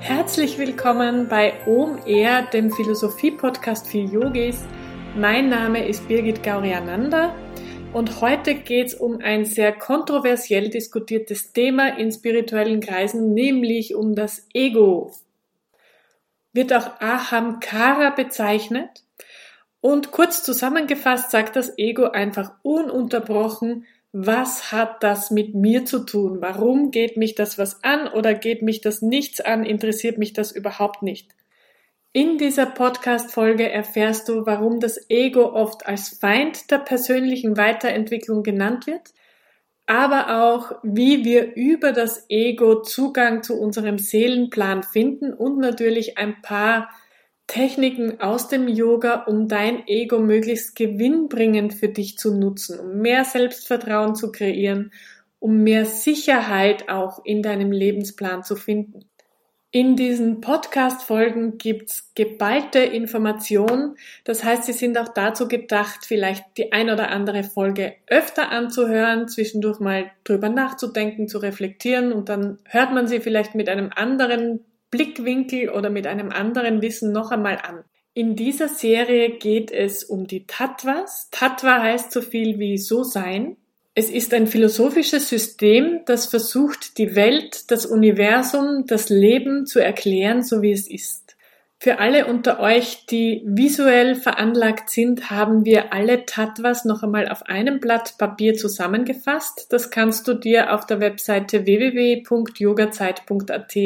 Herzlich willkommen bei OMR, dem Philosophie-Podcast für Yogis. Mein Name ist Birgit Gauriananda und heute geht es um ein sehr kontroversiell diskutiertes Thema in spirituellen Kreisen, nämlich um das Ego. Wird auch Ahamkara bezeichnet und kurz zusammengefasst sagt das Ego einfach ununterbrochen, was hat das mit mir zu tun? Warum geht mich das was an oder geht mich das nichts an? Interessiert mich das überhaupt nicht? In dieser Podcast-Folge erfährst du, warum das Ego oft als Feind der persönlichen Weiterentwicklung genannt wird, aber auch, wie wir über das Ego Zugang zu unserem Seelenplan finden und natürlich ein paar Techniken aus dem Yoga, um dein Ego möglichst gewinnbringend für dich zu nutzen, um mehr Selbstvertrauen zu kreieren, um mehr Sicherheit auch in deinem Lebensplan zu finden. In diesen Podcast-Folgen gibt's geballte Informationen. Das heißt, sie sind auch dazu gedacht, vielleicht die ein oder andere Folge öfter anzuhören, zwischendurch mal drüber nachzudenken, zu reflektieren und dann hört man sie vielleicht mit einem anderen Blickwinkel oder mit einem anderen Wissen noch einmal an. In dieser Serie geht es um die Tattvas. Tattva heißt so viel wie so sein. Es ist ein philosophisches System, das versucht, die Welt, das Universum, das Leben zu erklären, so wie es ist. Für alle unter euch, die visuell veranlagt sind, haben wir alle Tattvas noch einmal auf einem Blatt Papier zusammengefasst. Das kannst du dir auf der Webseite www.yogazeit.at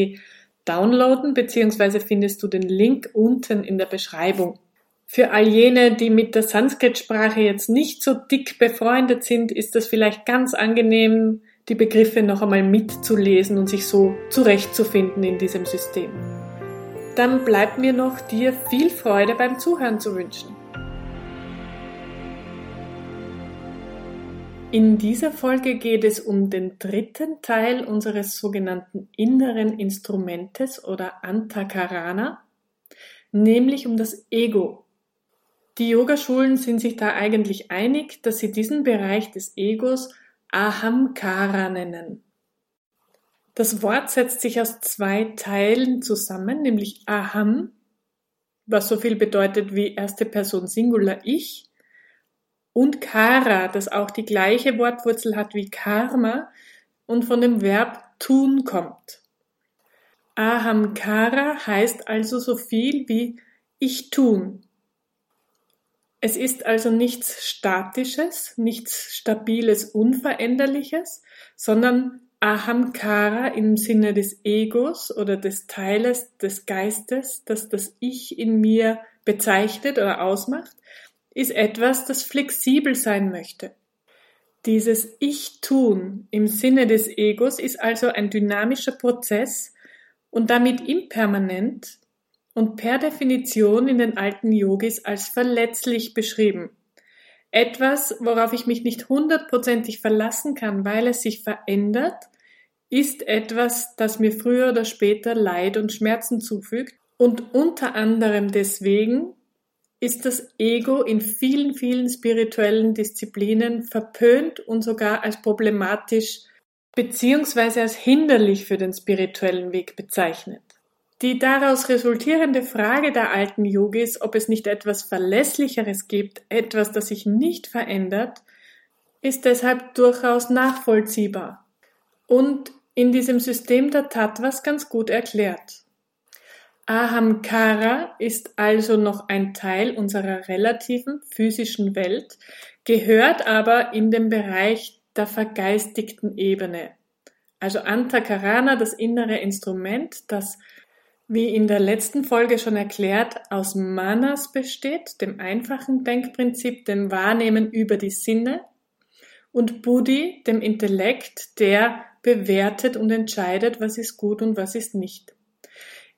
downloaden, beziehungsweise findest du den Link unten in der Beschreibung. Für all jene, die mit der Sanskrit-Sprache jetzt nicht so dick befreundet sind, ist es vielleicht ganz angenehm, die Begriffe noch einmal mitzulesen und sich so zurechtzufinden in diesem System. Dann bleibt mir noch dir viel Freude beim Zuhören zu wünschen. In dieser Folge geht es um den dritten Teil unseres sogenannten inneren Instrumentes oder Antakarana, nämlich um das Ego. Die Yogaschulen sind sich da eigentlich einig, dass sie diesen Bereich des Egos Ahamkara nennen. Das Wort setzt sich aus zwei Teilen zusammen, nämlich Aham, was so viel bedeutet wie erste Person Singular Ich, und Kara, das auch die gleiche Wortwurzel hat wie Karma und von dem Verb tun kommt. Ahamkara heißt also so viel wie ich tun. Es ist also nichts Statisches, nichts Stabiles, Unveränderliches, sondern Ahamkara im Sinne des Egos oder des Teiles des Geistes, das das Ich in mir bezeichnet oder ausmacht, ist etwas, das flexibel sein möchte. Dieses Ich-Tun im Sinne des Egos ist also ein dynamischer Prozess und damit impermanent und per Definition in den alten Yogis als verletzlich beschrieben. Etwas, worauf ich mich nicht hundertprozentig verlassen kann, weil es sich verändert, ist etwas, das mir früher oder später Leid und Schmerzen zufügt und unter anderem deswegen ist das Ego in vielen, vielen spirituellen Disziplinen verpönt und sogar als problematisch beziehungsweise als hinderlich für den spirituellen Weg bezeichnet. Die daraus resultierende Frage der alten Yogis, ob es nicht etwas Verlässlicheres gibt, etwas, das sich nicht verändert, ist deshalb durchaus nachvollziehbar und in diesem System der Tattvas ganz gut erklärt. Ahamkara ist also noch ein Teil unserer relativen physischen Welt, gehört aber in den Bereich der vergeistigten Ebene. Also Antakarana, das innere Instrument, das, wie in der letzten Folge schon erklärt, aus Manas besteht, dem einfachen Denkprinzip, dem Wahrnehmen über die Sinne, und Buddhi, dem Intellekt, der bewertet und entscheidet, was ist gut und was ist nicht.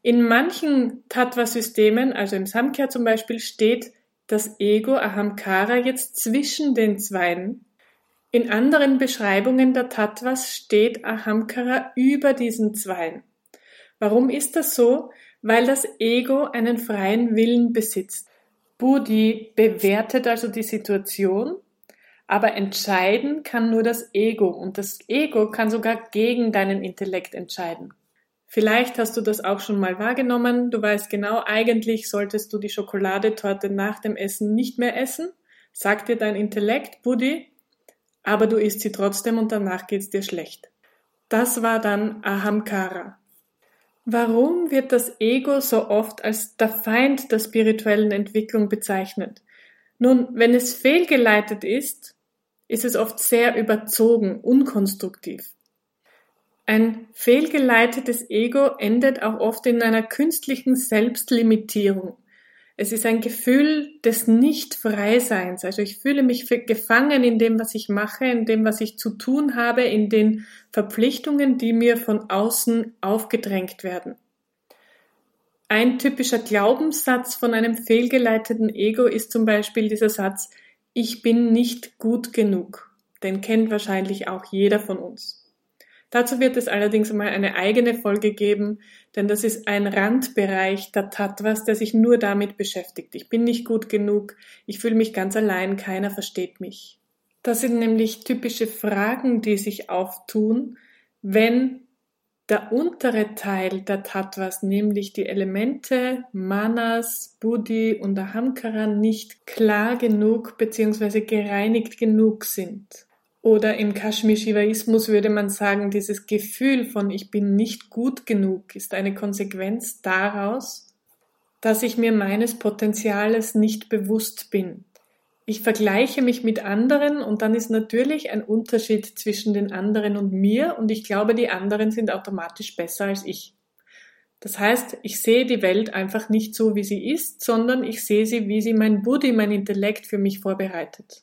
In manchen Tattva-Systemen, also im Samkhya zum Beispiel, steht das Ego Ahamkara jetzt zwischen den Zweien. In anderen Beschreibungen der Tattvas steht Ahamkara über diesen Zweien. Warum ist das so? Weil das Ego einen freien Willen besitzt. Buddhi bewertet also die Situation, aber entscheiden kann nur das Ego und das Ego kann sogar gegen deinen Intellekt entscheiden. Vielleicht hast du das auch schon mal wahrgenommen. Du weißt genau, eigentlich solltest du die Schokoladetorte nach dem Essen nicht mehr essen. Sagt dir dein Intellekt, Buddy, aber du isst sie trotzdem und danach geht's dir schlecht. Das war dann Ahamkara. Warum wird das Ego so oft als der Feind der spirituellen Entwicklung bezeichnet? Nun, wenn es fehlgeleitet ist, ist es oft sehr überzogen, unkonstruktiv. Ein fehlgeleitetes Ego endet auch oft in einer künstlichen Selbstlimitierung. Es ist ein Gefühl des Nicht-Freiseins. Also ich fühle mich gefangen in dem, was ich mache, in dem, was ich zu tun habe, in den Verpflichtungen, die mir von außen aufgedrängt werden. Ein typischer Glaubenssatz von einem fehlgeleiteten Ego ist zum Beispiel dieser Satz, ich bin nicht gut genug. Den kennt wahrscheinlich auch jeder von uns. Dazu wird es allerdings mal eine eigene Folge geben, denn das ist ein Randbereich der Tattvas, der sich nur damit beschäftigt. Ich bin nicht gut genug, ich fühle mich ganz allein, keiner versteht mich. Das sind nämlich typische Fragen, die sich auftun, wenn der untere Teil der Tattvas, nämlich die Elemente Manas, Buddhi und Ahamkara, nicht klar genug bzw. gereinigt genug sind. Oder im Kashmir-Shivaismus würde man sagen, dieses Gefühl von ich bin nicht gut genug ist eine Konsequenz daraus, dass ich mir meines Potenziales nicht bewusst bin. Ich vergleiche mich mit anderen und dann ist natürlich ein Unterschied zwischen den anderen und mir und ich glaube, die anderen sind automatisch besser als ich. Das heißt, ich sehe die Welt einfach nicht so, wie sie ist, sondern ich sehe sie, wie sie mein Buddhi, mein Intellekt für mich vorbereitet.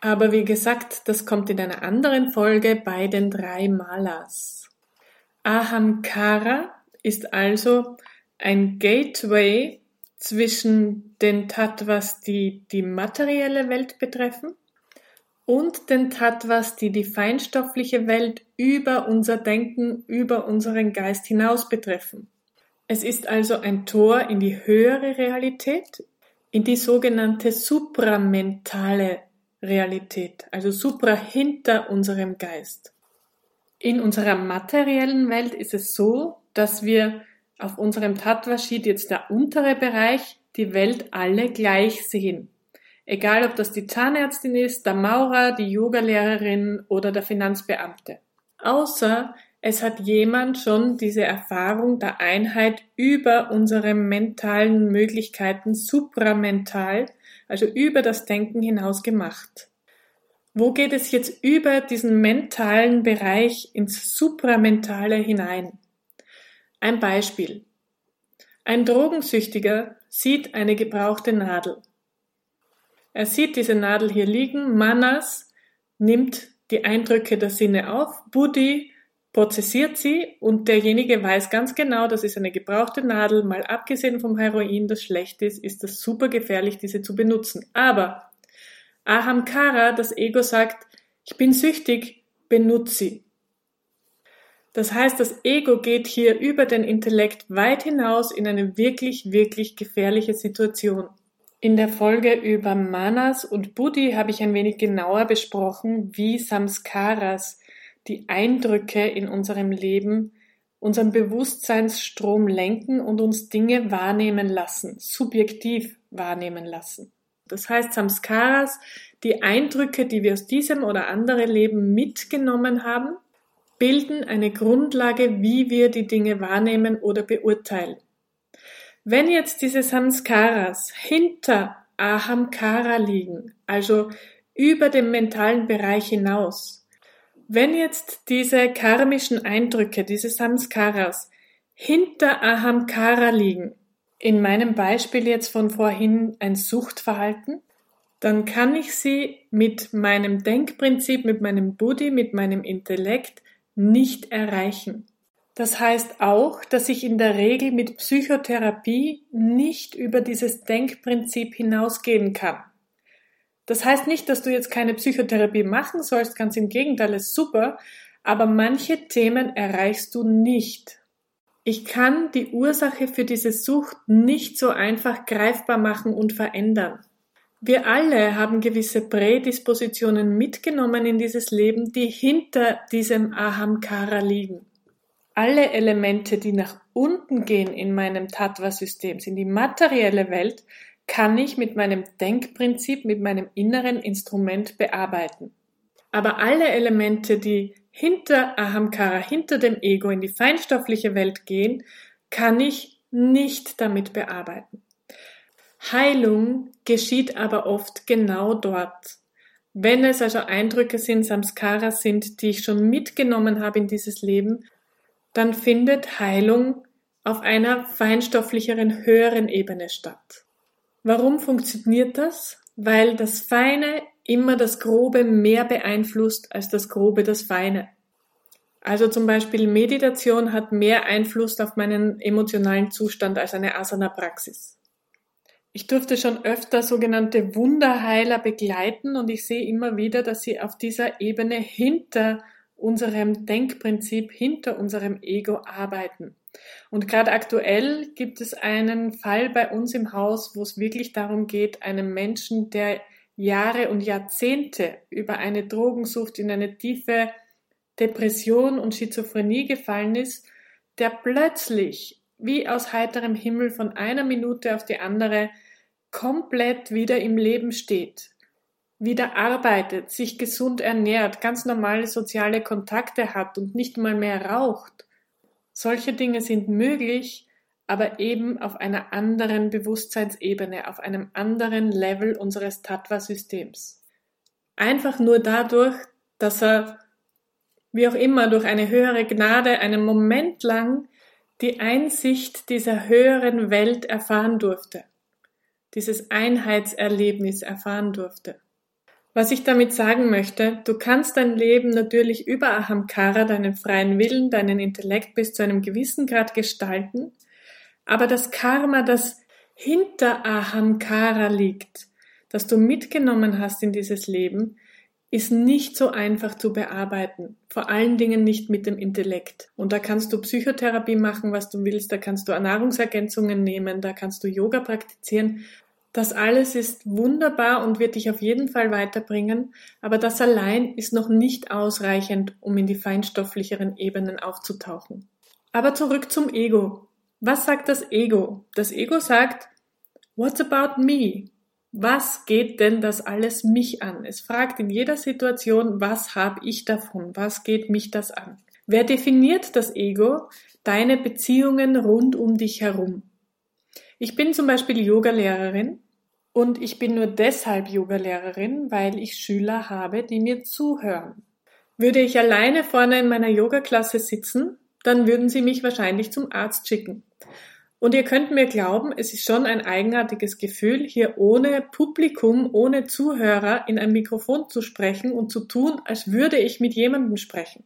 Aber wie gesagt, das kommt in einer anderen Folge bei den drei Malas. Ahamkara ist also ein Gateway zwischen den Tattvas, die die materielle Welt betreffen, und den Tattvas, die die feinstoffliche Welt über unser Denken, über unseren Geist hinaus betreffen. Es ist also ein Tor in die höhere Realität, in die sogenannte supramentale Realität, also supra hinter unserem Geist. In unserer materiellen Welt ist es so, dass wir auf unserem Tattva-Sheet jetzt der untere Bereich die Welt alle gleich sehen. Egal, ob das die Zahnärztin ist, der Maurer, die Yogalehrerin oder der Finanzbeamte. Außer es hat jemand schon diese Erfahrung der Einheit über unsere mentalen Möglichkeiten supramental also über das Denken hinaus gemacht. Wo geht es jetzt über diesen mentalen Bereich ins Supramentale hinein? Ein Beispiel. Ein Drogensüchtiger sieht eine gebrauchte Nadel. Er sieht diese Nadel hier liegen, Manas nimmt die Eindrücke der Sinne auf, Buddhi prozessiert sie und derjenige weiß ganz genau, das ist eine gebrauchte Nadel, mal abgesehen vom Heroin, das schlecht ist, ist das super gefährlich, diese zu benutzen. Aber Ahamkara, das Ego sagt, ich bin süchtig, benutze sie. Das heißt, das Ego geht hier über den Intellekt weit hinaus in eine wirklich, wirklich gefährliche Situation. In der Folge über Manas und Buddhi habe ich ein wenig genauer besprochen, wie Samskaras, die Eindrücke in unserem Leben unseren Bewusstseinsstrom lenken und uns Dinge wahrnehmen lassen, subjektiv wahrnehmen lassen. Das heißt, Samskaras, die Eindrücke, die wir aus diesem oder anderen Leben mitgenommen haben, bilden eine Grundlage, wie wir die Dinge wahrnehmen oder beurteilen. Wenn jetzt diese Samskaras hinter Ahamkara liegen, also über dem mentalen Bereich hinaus, wenn jetzt diese karmischen Eindrücke, diese Samskaras hinter Ahamkara liegen, in meinem Beispiel jetzt von vorhin ein Suchtverhalten, dann kann ich sie mit meinem Denkprinzip, mit meinem Buddhi, mit meinem Intellekt nicht erreichen. Das heißt auch, dass ich in der Regel mit Psychotherapie nicht über dieses Denkprinzip hinausgehen kann. Das heißt nicht, dass du jetzt keine Psychotherapie machen sollst, ganz im Gegenteil, ist super, aber manche Themen erreichst du nicht. Ich kann die Ursache für diese Sucht nicht so einfach greifbar machen und verändern. Wir alle haben gewisse Prädispositionen mitgenommen in dieses Leben, die hinter diesem Ahamkara liegen. alle Elemente, die nach unten gehen in meinem Tattva-System, in die materielle Welt, kann ich mit meinem Denkprinzip, mit meinem inneren Instrument bearbeiten. Aber alle Elemente, die hinter Ahamkara, hinter dem Ego in die feinstoffliche Welt gehen, kann ich nicht damit bearbeiten. Heilung geschieht aber oft genau dort. Wenn es also Eindrücke sind, Samskara sind, die ich schon mitgenommen habe in dieses Leben, dann findet Heilung auf einer feinstofflicheren, höheren Ebene statt. Warum funktioniert das? Weil das Feine immer das Grobe mehr beeinflusst als das Grobe das Feine. Also zum Beispiel Meditation hat mehr Einfluss auf meinen emotionalen Zustand als eine Asana-Praxis. Ich durfte schon öfter sogenannte Wunderheiler begleiten und ich sehe immer wieder, dass sie auf dieser Ebene hinter unserem Denkprinzip, hinter unserem Ego arbeiten. Und gerade aktuell gibt es einen Fall bei uns im Haus, wo es wirklich darum geht, einem Menschen, der Jahre und Jahrzehnte über eine Drogensucht in eine tiefe Depression und Schizophrenie gefallen ist, der plötzlich wie aus heiterem Himmel von einer Minute auf die andere komplett wieder im Leben steht, wieder arbeitet, sich gesund ernährt, ganz normale soziale Kontakte hat und nicht mal mehr raucht solche Dinge sind möglich, aber eben auf einer anderen Bewusstseinsebene, auf einem anderen Level unseres Tattva-Systems. Einfach nur dadurch, dass er, wie auch immer, durch eine höhere Gnade einen Moment lang die Einsicht dieser höheren Welt erfahren durfte, dieses Einheitserlebnis erfahren durfte. Was ich damit sagen möchte, du kannst dein Leben natürlich über Ahamkara, deinen freien Willen, deinen Intellekt bis zu einem gewissen Grad gestalten, aber das Karma, das hinter Ahamkara liegt, das du mitgenommen hast in dieses Leben, ist nicht so einfach zu bearbeiten. Vor allen Dingen nicht mit dem Intellekt. Und da kannst du Psychotherapie machen, was du willst, da kannst du Nahrungsergänzungen nehmen, da kannst du Yoga praktizieren. Das alles ist wunderbar und wird dich auf jeden Fall weiterbringen, aber das allein ist noch nicht ausreichend, um in die feinstofflicheren Ebenen aufzutauchen. Aber zurück zum Ego. Was sagt das Ego? Das Ego sagt, What's about me? Was geht denn das alles mich an? Es fragt in jeder Situation, was habe ich davon? Was geht mich das an? Wer definiert das Ego? Deine Beziehungen rund um dich herum. Ich bin zum Beispiel Yogalehrerin und ich bin nur deshalb Yogalehrerin, weil ich Schüler habe, die mir zuhören. Würde ich alleine vorne in meiner Yogaklasse sitzen, dann würden sie mich wahrscheinlich zum Arzt schicken. Und ihr könnt mir glauben, es ist schon ein eigenartiges Gefühl, hier ohne Publikum, ohne Zuhörer in ein Mikrofon zu sprechen und zu tun, als würde ich mit jemandem sprechen.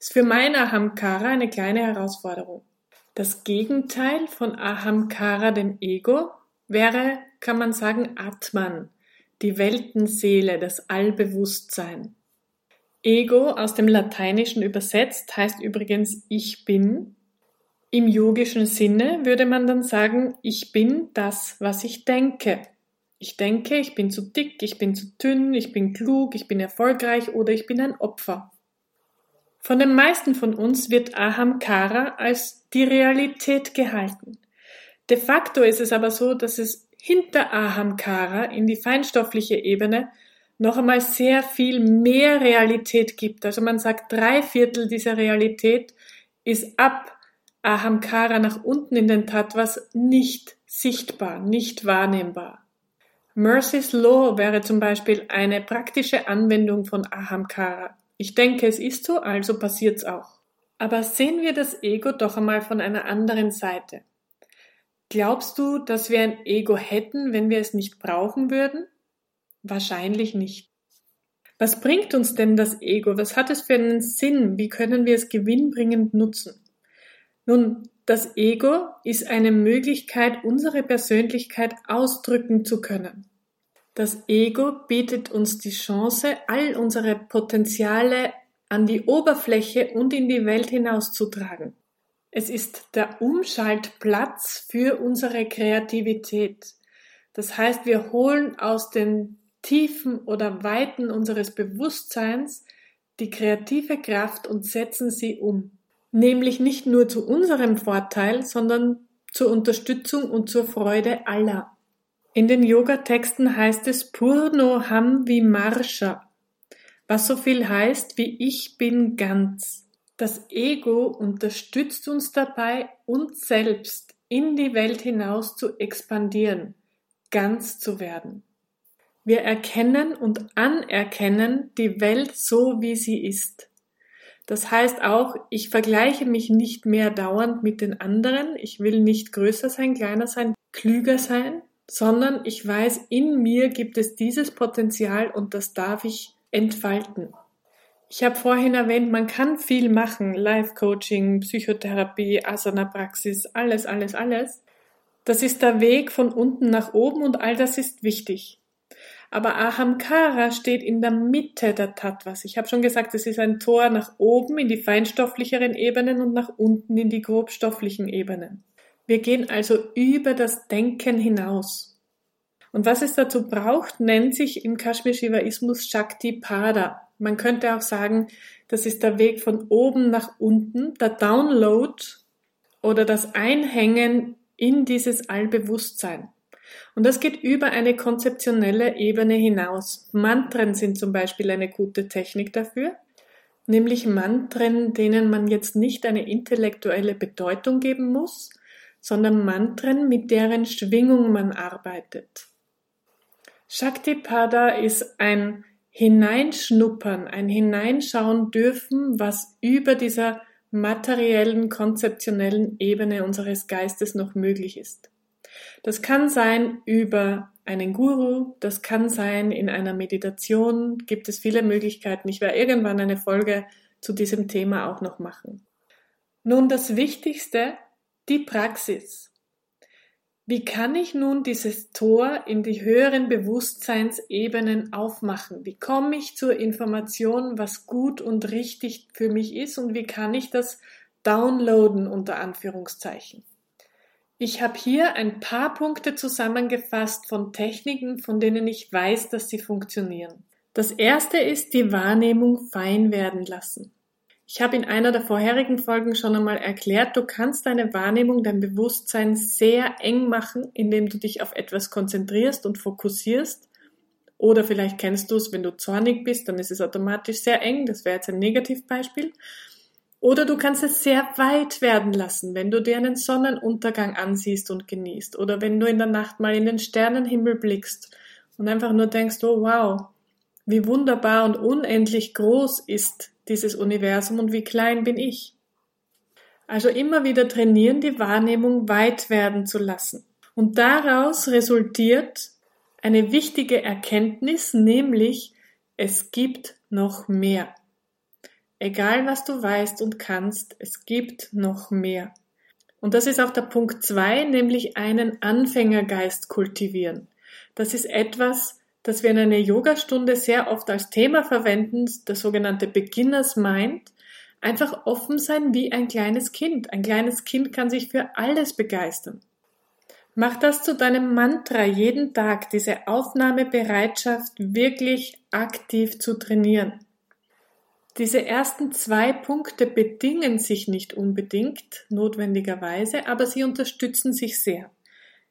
Ist für mein Ahamkara eine kleine Herausforderung. Das Gegenteil von Ahamkara, dem Ego, wäre, kann man sagen, Atman, die Weltenseele, das Allbewusstsein. Ego aus dem Lateinischen übersetzt heißt übrigens ich bin. Im yogischen Sinne würde man dann sagen, ich bin das, was ich denke. Ich denke, ich bin zu dick, ich bin zu dünn, ich bin klug, ich bin erfolgreich oder ich bin ein Opfer. Von den meisten von uns wird Ahamkara als die Realität gehalten. De facto ist es aber so, dass es hinter Ahamkara in die feinstoffliche Ebene noch einmal sehr viel mehr Realität gibt. Also man sagt, drei Viertel dieser Realität ist ab Ahamkara nach unten in den Tattvas nicht sichtbar, nicht wahrnehmbar. Mercy's Law wäre zum Beispiel eine praktische Anwendung von Ahamkara. Ich denke, es ist so, also passiert's auch. Aber sehen wir das Ego doch einmal von einer anderen Seite. Glaubst du, dass wir ein Ego hätten, wenn wir es nicht brauchen würden? Wahrscheinlich nicht. Was bringt uns denn das Ego? Was hat es für einen Sinn? Wie können wir es gewinnbringend nutzen? Nun, das Ego ist eine Möglichkeit, unsere Persönlichkeit ausdrücken zu können. Das Ego bietet uns die Chance, all unsere Potenziale an die Oberfläche und in die Welt hinauszutragen. Es ist der Umschaltplatz für unsere Kreativität. Das heißt, wir holen aus den Tiefen oder Weiten unseres Bewusstseins die kreative Kraft und setzen sie um. nämlich nicht nur zu unserem Vorteil, sondern zur Unterstützung und zur Freude aller. In den Yoga-Texten heißt es Purno Ham Vimarsha, was so viel heißt wie ich bin ganz. Das Ego unterstützt uns dabei, uns selbst in die Welt hinaus zu expandieren, ganz zu werden. Wir erkennen und anerkennen die Welt so, wie sie ist. Das heißt auch, ich vergleiche mich nicht mehr dauernd mit den anderen, ich will nicht größer sein, kleiner sein, klüger sein, sondern ich weiß, in mir gibt es dieses Potenzial und das darf ich entfalten. Ich habe vorhin erwähnt, man kann viel machen, Life-Coaching, Psychotherapie, Asana-Praxis, alles, alles, alles. Das ist der Weg von unten nach oben und all das ist wichtig. Aber Ahamkara steht in der Mitte der Tattvas. Ich habe schon gesagt, es ist ein Tor nach oben in die feinstofflicheren Ebenen und nach unten in die grobstofflichen Ebenen. Wir gehen also über das Denken hinaus. Und was es dazu braucht, nennt sich im Kashmir-Shivaismus Shakti Pada. Man könnte auch sagen, das ist der Weg von oben nach unten, der Download oder das Einhängen in dieses Allbewusstsein. Und das geht über eine konzeptionelle Ebene hinaus. Mantren sind zum Beispiel eine gute Technik dafür, nämlich Mantren, denen man jetzt nicht eine intellektuelle Bedeutung geben muss, sondern Mantren, mit deren Schwingung man arbeitet. Shaktipada ist ein Hineinschnuppern, ein Hineinschauen dürfen, was über dieser materiellen, konzeptionellen Ebene unseres Geistes noch möglich ist. Das kann sein über einen Guru, das kann sein in einer Meditation, gibt es viele Möglichkeiten. Ich werde irgendwann eine Folge zu diesem Thema auch noch machen. Nun das Wichtigste, die Praxis. Wie kann ich nun dieses Tor in die höheren Bewusstseinsebenen aufmachen? Wie komme ich zur Information, was gut und richtig für mich ist und wie kann ich das downloaden unter Anführungszeichen? Ich habe hier ein paar Punkte zusammengefasst von Techniken, von denen ich weiß, dass sie funktionieren. Das erste ist die Wahrnehmung fein werden lassen. Ich habe in einer der vorherigen Folgen schon einmal erklärt, du kannst deine Wahrnehmung, dein Bewusstsein sehr eng machen, indem du dich auf etwas konzentrierst und fokussierst. Oder vielleicht kennst du es, wenn du zornig bist, dann ist es automatisch sehr eng. Das wäre jetzt ein Negativbeispiel. Oder du kannst es sehr weit werden lassen, wenn du dir einen Sonnenuntergang ansiehst und genießt. Oder wenn du in der Nacht mal in den Sternenhimmel blickst und einfach nur denkst, oh wow, wie wunderbar und unendlich groß ist dieses Universum und wie klein bin ich. Also immer wieder trainieren, die Wahrnehmung weit werden zu lassen. Und daraus resultiert eine wichtige Erkenntnis, nämlich es gibt noch mehr. Egal was du weißt und kannst, es gibt noch mehr. Und das ist auch der Punkt zwei, nämlich einen Anfängergeist kultivieren. Das ist etwas, das wir in einer Yogastunde sehr oft als Thema verwenden, das sogenannte Beginners Mind, einfach offen sein wie ein kleines Kind. Ein kleines Kind kann sich für alles begeistern. Mach das zu deinem Mantra jeden Tag, diese Aufnahmebereitschaft wirklich aktiv zu trainieren. Diese ersten zwei Punkte bedingen sich nicht unbedingt notwendigerweise, aber sie unterstützen sich sehr.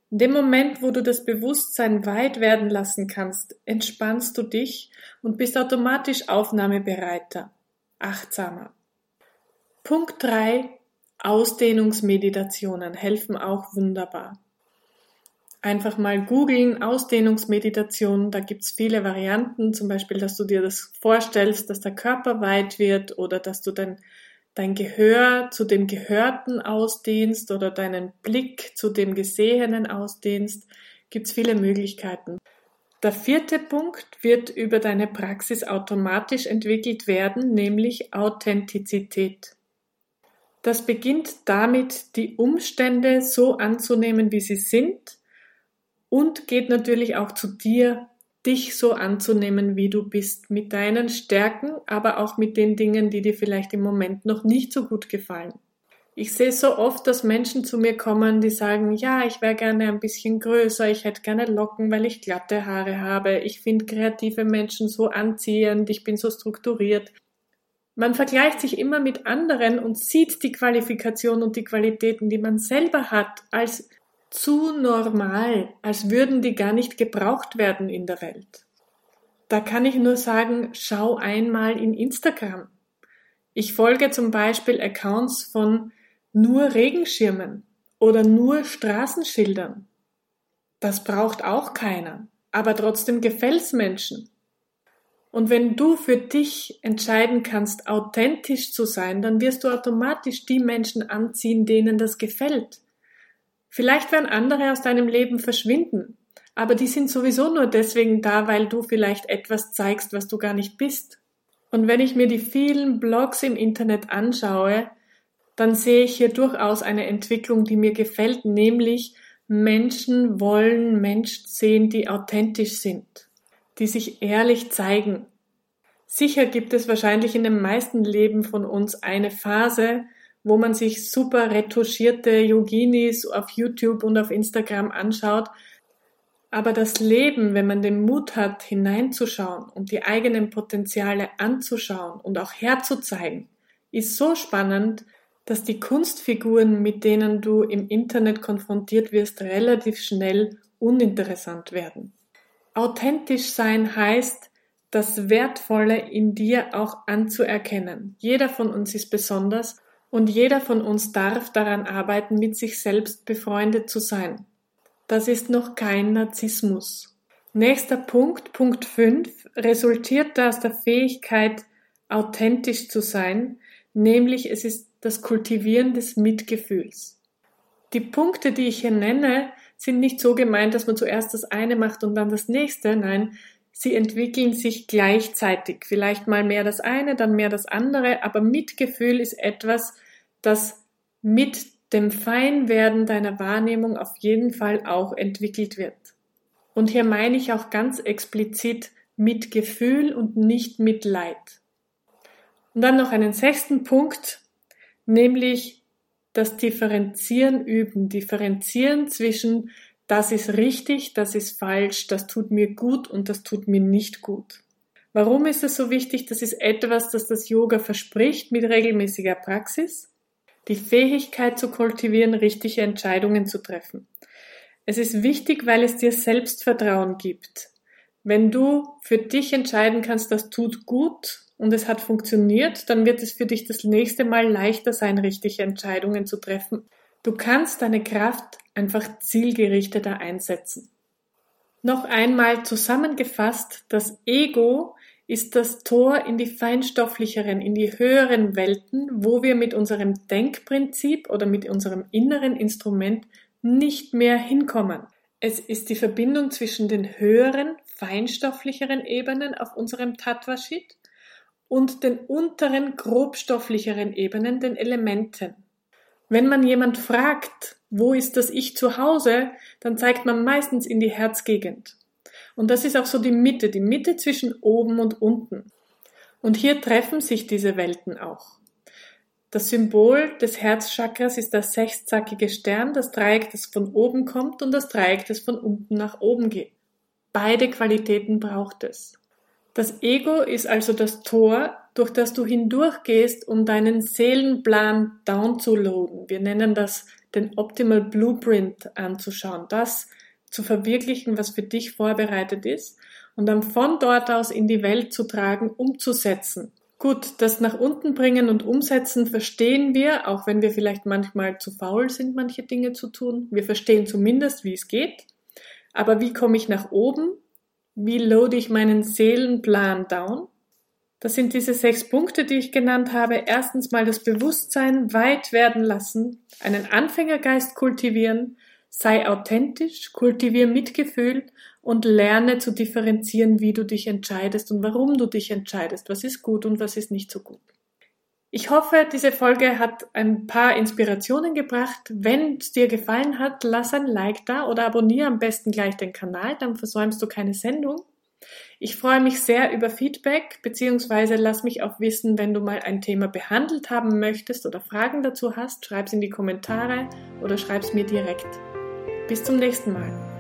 In dem Moment, wo du das Bewusstsein weit werden lassen kannst, entspannst du dich und bist automatisch aufnahmebereiter, achtsamer. Punkt 3. Ausdehnungsmeditationen helfen auch wunderbar. Einfach mal googeln, Ausdehnungsmeditation, da gibt's viele Varianten, zum Beispiel, dass du dir das vorstellst, dass der Körper weit wird oder dass du dein dein Gehör zu dem Gehörten ausdehnst oder deinen Blick zu dem Gesehenen ausdehnst, gibt's viele Möglichkeiten. Der vierte Punkt wird über deine Praxis automatisch entwickelt werden, nämlich Authentizität. Das beginnt damit, die Umstände so anzunehmen, wie sie sind und geht natürlich auch zu dir dich so anzunehmen, wie du bist, mit deinen Stärken, aber auch mit den Dingen, die dir vielleicht im Moment noch nicht so gut gefallen. Ich sehe so oft, dass Menschen zu mir kommen, die sagen, ja, ich wäre gerne ein bisschen größer, ich hätte gerne Locken, weil ich glatte Haare habe, ich finde kreative Menschen so anziehend, ich bin so strukturiert. Man vergleicht sich immer mit anderen und sieht die Qualifikation und die Qualitäten, die man selber hat, als zu normal, als würden die gar nicht gebraucht werden in der Welt. Da kann ich nur sagen, schau einmal in Instagram. Ich folge zum Beispiel Accounts von nur Regenschirmen oder nur Straßenschildern. Das braucht auch keiner, aber trotzdem gefällt's Menschen. Und wenn du für dich entscheiden kannst, authentisch zu sein, dann wirst du automatisch die Menschen anziehen, denen das gefällt. Vielleicht werden andere aus deinem Leben verschwinden, aber die sind sowieso nur deswegen da, weil du vielleicht etwas zeigst, was du gar nicht bist. Und wenn ich mir die vielen Blogs im Internet anschaue, dann sehe ich hier durchaus eine Entwicklung, die mir gefällt, nämlich Menschen wollen Menschen sehen, die authentisch sind, die sich ehrlich zeigen. Sicher gibt es wahrscheinlich in den meisten Leben von uns eine Phase, wo man sich super retuschierte Yoginis auf YouTube und auf Instagram anschaut aber das Leben, wenn man den Mut hat, hineinzuschauen und die eigenen Potenziale anzuschauen und auch herzuzeigen, ist so spannend, dass die Kunstfiguren, mit denen du im Internet konfrontiert wirst, relativ schnell uninteressant werden. Authentisch sein heißt, das Wertvolle in dir auch anzuerkennen. Jeder von uns ist besonders und jeder von uns darf daran arbeiten, mit sich selbst befreundet zu sein. Das ist noch kein Narzissmus. Nächster Punkt, Punkt 5, resultiert aus der Fähigkeit, authentisch zu sein, nämlich es ist das Kultivieren des Mitgefühls. Die Punkte, die ich hier nenne, sind nicht so gemeint, dass man zuerst das eine macht und dann das nächste, nein, sie entwickeln sich gleichzeitig. Vielleicht mal mehr das eine, dann mehr das andere, aber Mitgefühl ist etwas, das mit dem Feinwerden deiner Wahrnehmung auf jeden Fall auch entwickelt wird. Und hier meine ich auch ganz explizit mit Gefühl und nicht mit Leid. Und dann noch einen sechsten Punkt, nämlich das Differenzieren üben. Differenzieren zwischen das ist richtig, das ist falsch, das tut mir gut und das tut mir nicht gut. Warum ist es so wichtig? Das ist etwas, das das Yoga verspricht mit regelmäßiger Praxis die Fähigkeit zu kultivieren, richtige Entscheidungen zu treffen. Es ist wichtig, weil es dir Selbstvertrauen gibt. Wenn du für dich entscheiden kannst, das tut gut und es hat funktioniert, dann wird es für dich das nächste Mal leichter sein, richtige Entscheidungen zu treffen. Du kannst deine Kraft einfach zielgerichteter einsetzen. Noch einmal zusammengefasst, das Ego ist das Tor in die feinstofflicheren, in die höheren Welten, wo wir mit unserem Denkprinzip oder mit unserem inneren Instrument nicht mehr hinkommen. Es ist die Verbindung zwischen den höheren, feinstofflicheren Ebenen auf unserem Tattva-Sheet und den unteren, grobstofflicheren Ebenen, den Elementen. Wenn man jemand fragt, wo ist das Ich zu Hause, dann zeigt man meistens in die Herzgegend. Und das ist auch so die Mitte, die Mitte zwischen oben und unten. Und hier treffen sich diese Welten auch. Das Symbol des Herzchakras ist das sechszackige Stern, das Dreieck, das von oben kommt und das Dreieck, das von unten nach oben geht. Beide Qualitäten braucht es. Das Ego ist also das Tor, durch das du hindurchgehst, um deinen Seelenplan downzuladen. Wir nennen das den Optimal Blueprint anzuschauen. Das, zu verwirklichen, was für dich vorbereitet ist und dann von dort aus in die Welt zu tragen, umzusetzen. Gut, das nach unten bringen und umsetzen verstehen wir, auch wenn wir vielleicht manchmal zu faul sind, manche Dinge zu tun. Wir verstehen zumindest, wie es geht. Aber wie komme ich nach oben? Wie load ich meinen Seelenplan down? Das sind diese sechs Punkte, die ich genannt habe. Erstens mal das Bewusstsein weit werden lassen, einen Anfängergeist kultivieren, Sei authentisch, kultiviere Mitgefühl und lerne zu differenzieren, wie du dich entscheidest und warum du dich entscheidest, was ist gut und was ist nicht so gut. Ich hoffe, diese Folge hat ein paar Inspirationen gebracht. Wenn es dir gefallen hat, lass ein Like da oder abonniere am besten gleich den Kanal, dann versäumst du keine Sendung. Ich freue mich sehr über Feedback, beziehungsweise lass mich auch wissen, wenn du mal ein Thema behandelt haben möchtest oder Fragen dazu hast, schreib's in die Kommentare oder schreib's mir direkt. Bis zum nächsten Mal.